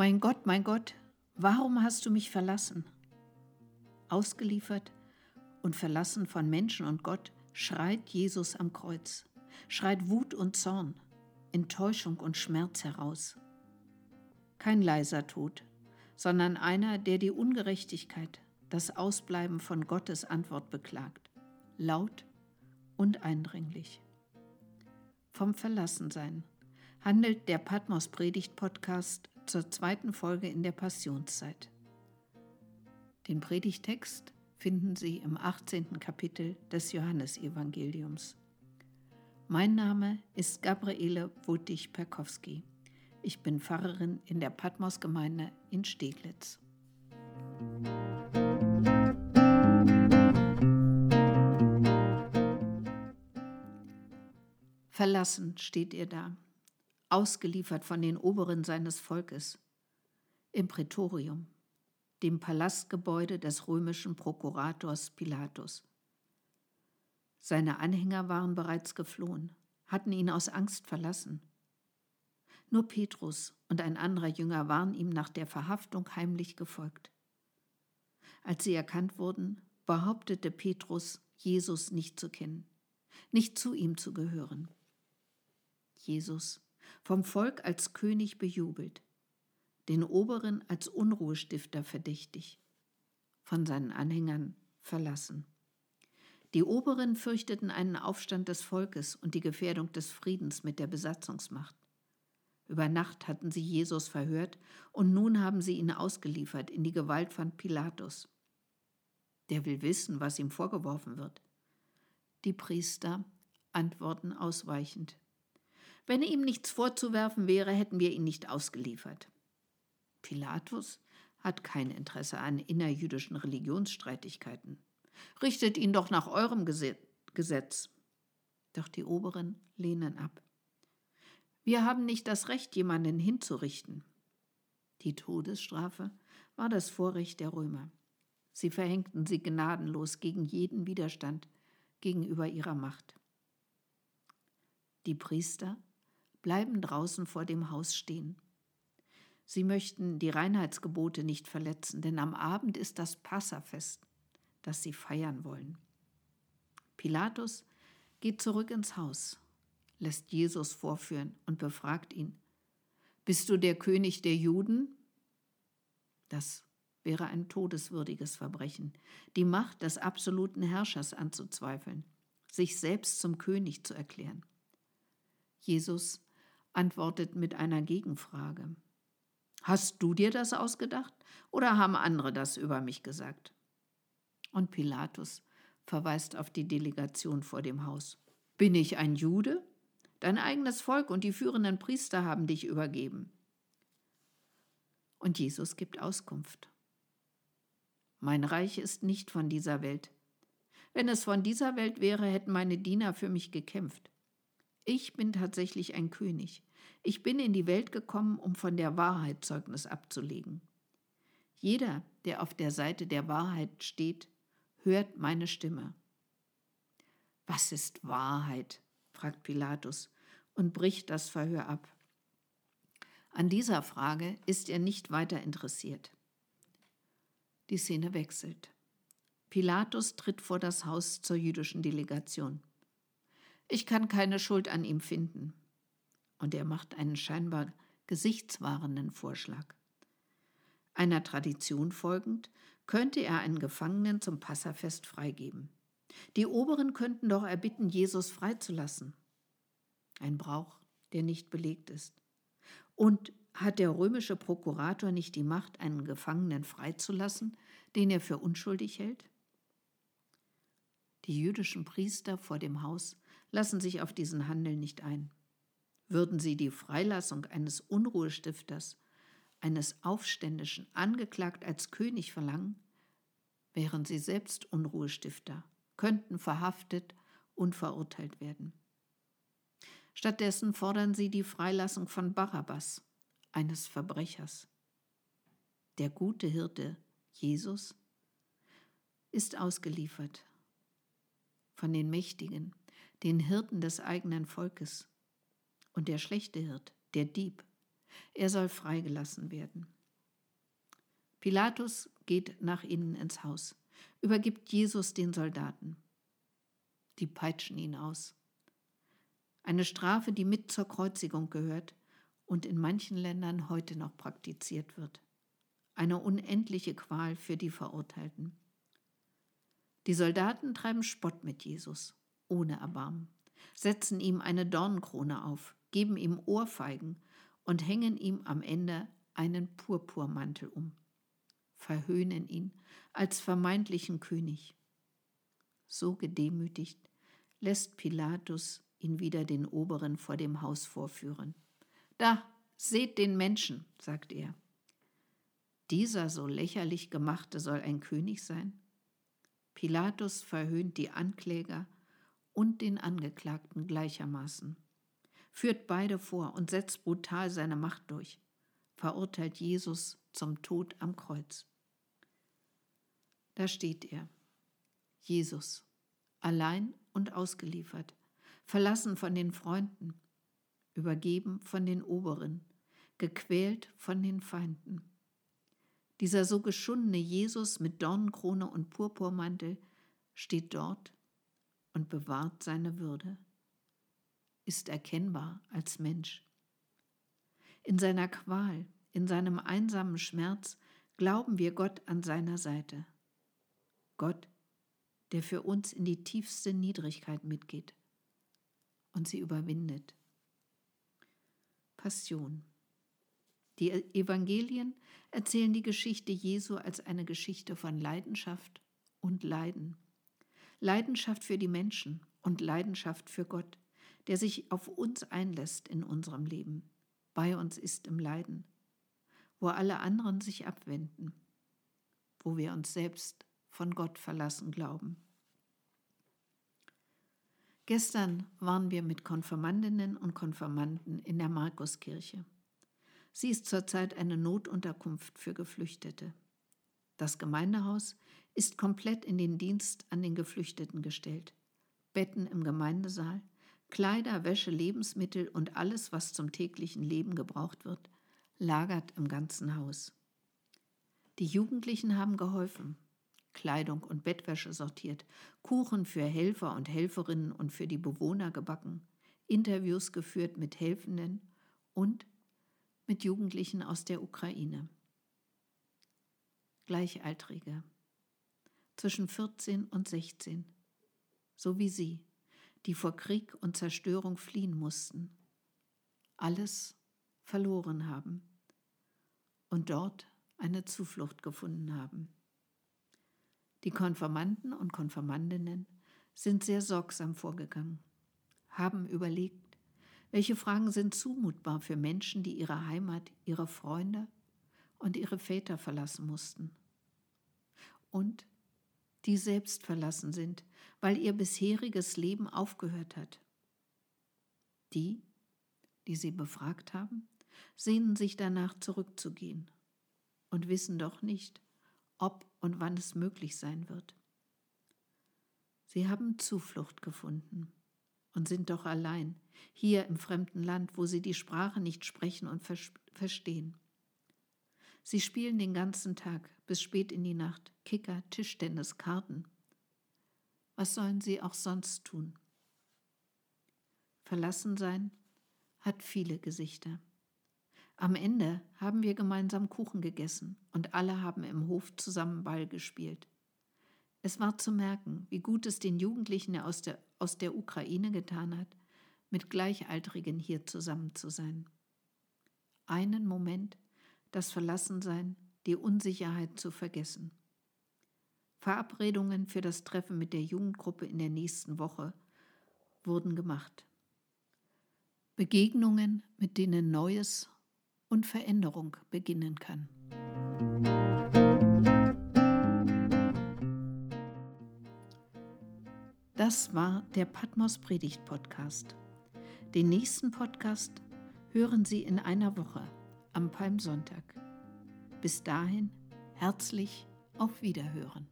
Mein Gott, mein Gott, warum hast du mich verlassen? Ausgeliefert und verlassen von Menschen und Gott schreit Jesus am Kreuz, schreit Wut und Zorn, Enttäuschung und Schmerz heraus. Kein leiser Tod, sondern einer, der die Ungerechtigkeit, das Ausbleiben von Gottes Antwort beklagt, laut und eindringlich. Vom Verlassensein handelt der Patmos Predigt Podcast zur zweiten Folge in der Passionszeit. Den Predigtext finden Sie im 18. Kapitel des Johannesevangeliums. Mein Name ist Gabriele Wuttich-Perkowski. Ich bin Pfarrerin in der Patmos-Gemeinde in Steglitz. Verlassen steht ihr da, ausgeliefert von den Oberen seines Volkes, im Prätorium, dem Palastgebäude des römischen Prokurators Pilatus. Seine Anhänger waren bereits geflohen, hatten ihn aus Angst verlassen. Nur Petrus und ein anderer Jünger waren ihm nach der Verhaftung heimlich gefolgt. Als sie erkannt wurden, behauptete Petrus, Jesus nicht zu kennen, nicht zu ihm zu gehören. Jesus, vom Volk als König bejubelt, den Oberen als Unruhestifter verdächtig, von seinen Anhängern verlassen. Die Oberen fürchteten einen Aufstand des Volkes und die Gefährdung des Friedens mit der Besatzungsmacht. Über Nacht hatten sie Jesus verhört und nun haben sie ihn ausgeliefert in die Gewalt von Pilatus. Der will wissen, was ihm vorgeworfen wird. Die Priester antworten ausweichend. Wenn ihm nichts vorzuwerfen wäre, hätten wir ihn nicht ausgeliefert. Pilatus hat kein Interesse an innerjüdischen Religionsstreitigkeiten. Richtet ihn doch nach eurem Gesetz. Doch die Oberen lehnen ab. Wir haben nicht das Recht, jemanden hinzurichten. Die Todesstrafe war das Vorrecht der Römer. Sie verhängten sie gnadenlos gegen jeden Widerstand gegenüber ihrer Macht. Die Priester bleiben draußen vor dem Haus stehen. Sie möchten die Reinheitsgebote nicht verletzen, denn am Abend ist das Passafest, das sie feiern wollen. Pilatus geht zurück ins Haus, lässt Jesus vorführen und befragt ihn: Bist du der König der Juden? Das wäre ein todeswürdiges Verbrechen, die Macht des absoluten Herrschers anzuzweifeln, sich selbst zum König zu erklären. Jesus antwortet mit einer Gegenfrage. Hast du dir das ausgedacht oder haben andere das über mich gesagt? Und Pilatus verweist auf die Delegation vor dem Haus. Bin ich ein Jude? Dein eigenes Volk und die führenden Priester haben dich übergeben. Und Jesus gibt Auskunft. Mein Reich ist nicht von dieser Welt. Wenn es von dieser Welt wäre, hätten meine Diener für mich gekämpft. Ich bin tatsächlich ein König. Ich bin in die Welt gekommen, um von der Wahrheit Zeugnis abzulegen. Jeder, der auf der Seite der Wahrheit steht, hört meine Stimme. Was ist Wahrheit? fragt Pilatus und bricht das Verhör ab. An dieser Frage ist er nicht weiter interessiert. Die Szene wechselt. Pilatus tritt vor das Haus zur jüdischen Delegation. Ich kann keine Schuld an ihm finden. Und er macht einen scheinbar gesichtswahrenden Vorschlag. Einer Tradition folgend könnte er einen Gefangenen zum Passafest freigeben. Die Oberen könnten doch erbitten, Jesus freizulassen. Ein Brauch, der nicht belegt ist. Und hat der römische Prokurator nicht die Macht, einen Gefangenen freizulassen, den er für unschuldig hält? Die jüdischen Priester vor dem Haus lassen sich auf diesen Handel nicht ein. Würden sie die Freilassung eines Unruhestifters, eines Aufständischen, angeklagt als König verlangen, wären sie selbst Unruhestifter, könnten verhaftet und verurteilt werden. Stattdessen fordern sie die Freilassung von Barabbas, eines Verbrechers. Der gute Hirte Jesus ist ausgeliefert von den Mächtigen, den Hirten des eigenen Volkes. Und der schlechte Hirt, der Dieb, Er soll freigelassen werden. Pilatus geht nach ihnen ins Haus, übergibt Jesus den Soldaten. Die peitschen ihn aus. Eine Strafe, die mit zur Kreuzigung gehört und in manchen Ländern heute noch praktiziert wird. Eine unendliche Qual für die Verurteilten. Die Soldaten treiben Spott mit Jesus, ohne Erbarmen, setzen ihm eine Dornenkrone auf, geben ihm Ohrfeigen und hängen ihm am Ende einen Purpurmantel um, verhöhnen ihn als vermeintlichen König. So gedemütigt lässt Pilatus ihn wieder den Oberen vor dem Haus vorführen. Da, seht den Menschen, sagt er. Dieser so lächerlich gemachte soll ein König sein? Pilatus verhöhnt die Ankläger und den Angeklagten gleichermaßen, führt beide vor und setzt brutal seine Macht durch, verurteilt Jesus zum Tod am Kreuz. Da steht er, Jesus, allein und ausgeliefert, verlassen von den Freunden, übergeben von den Oberen, gequält von den Feinden. Dieser so geschundene Jesus mit Dornenkrone und Purpurmantel steht dort und bewahrt seine Würde, ist erkennbar als Mensch. In seiner Qual, in seinem einsamen Schmerz glauben wir Gott an seiner Seite. Gott, der für uns in die tiefste Niedrigkeit mitgeht und sie überwindet. Passion. Die Evangelien erzählen die Geschichte Jesu als eine Geschichte von Leidenschaft und Leiden. Leidenschaft für die Menschen und Leidenschaft für Gott, der sich auf uns einlässt in unserem Leben, bei uns ist im Leiden, wo alle anderen sich abwenden, wo wir uns selbst von Gott verlassen glauben. Gestern waren wir mit Konfirmandinnen und Konfirmanden in der Markuskirche. Sie ist zurzeit eine Notunterkunft für Geflüchtete. Das Gemeindehaus ist komplett in den Dienst an den Geflüchteten gestellt. Betten im Gemeindesaal, Kleider, Wäsche, Lebensmittel und alles, was zum täglichen Leben gebraucht wird, lagert im ganzen Haus. Die Jugendlichen haben geholfen, Kleidung und Bettwäsche sortiert, Kuchen für Helfer und Helferinnen und für die Bewohner gebacken, Interviews geführt mit Helfenden und mit Jugendlichen aus der Ukraine. Gleichaltrige, zwischen 14 und 16, so wie sie, die vor Krieg und Zerstörung fliehen mussten, alles verloren haben und dort eine Zuflucht gefunden haben. Die Konfirmanden und Konfirmandinnen sind sehr sorgsam vorgegangen, haben überlegt, welche Fragen sind zumutbar für Menschen, die ihre Heimat, ihre Freunde und ihre Väter verlassen mussten. Und die selbst verlassen sind, weil ihr bisheriges Leben aufgehört hat. Die, die sie befragt haben, sehnen sich danach zurückzugehen und wissen doch nicht, ob und wann es möglich sein wird. Sie haben Zuflucht gefunden und sind doch allein, hier im fremden Land, wo sie die Sprache nicht sprechen und verstehen. Sie spielen den ganzen Tag bis spät in die Nacht Kicker, Tischtennis, Karten. Was sollen sie auch sonst tun? Verlassen sein hat viele Gesichter. Am Ende haben wir gemeinsam Kuchen gegessen und alle haben im Hof zusammen Ball gespielt. Es war zu merken, wie gut es den Jugendlichen aus der, aus der Ukraine getan hat, mit Gleichaltrigen hier zusammen zu sein. Einen Moment, das Verlassensein, die Unsicherheit zu vergessen. Verabredungen für das Treffen mit der Jugendgruppe in der nächsten Woche wurden gemacht. Begegnungen, mit denen Neues und Veränderung beginnen kann. Das war der Patmos Predigt Podcast. Den nächsten Podcast hören Sie in einer Woche am Palmsonntag. Bis dahin herzlich auf Wiederhören.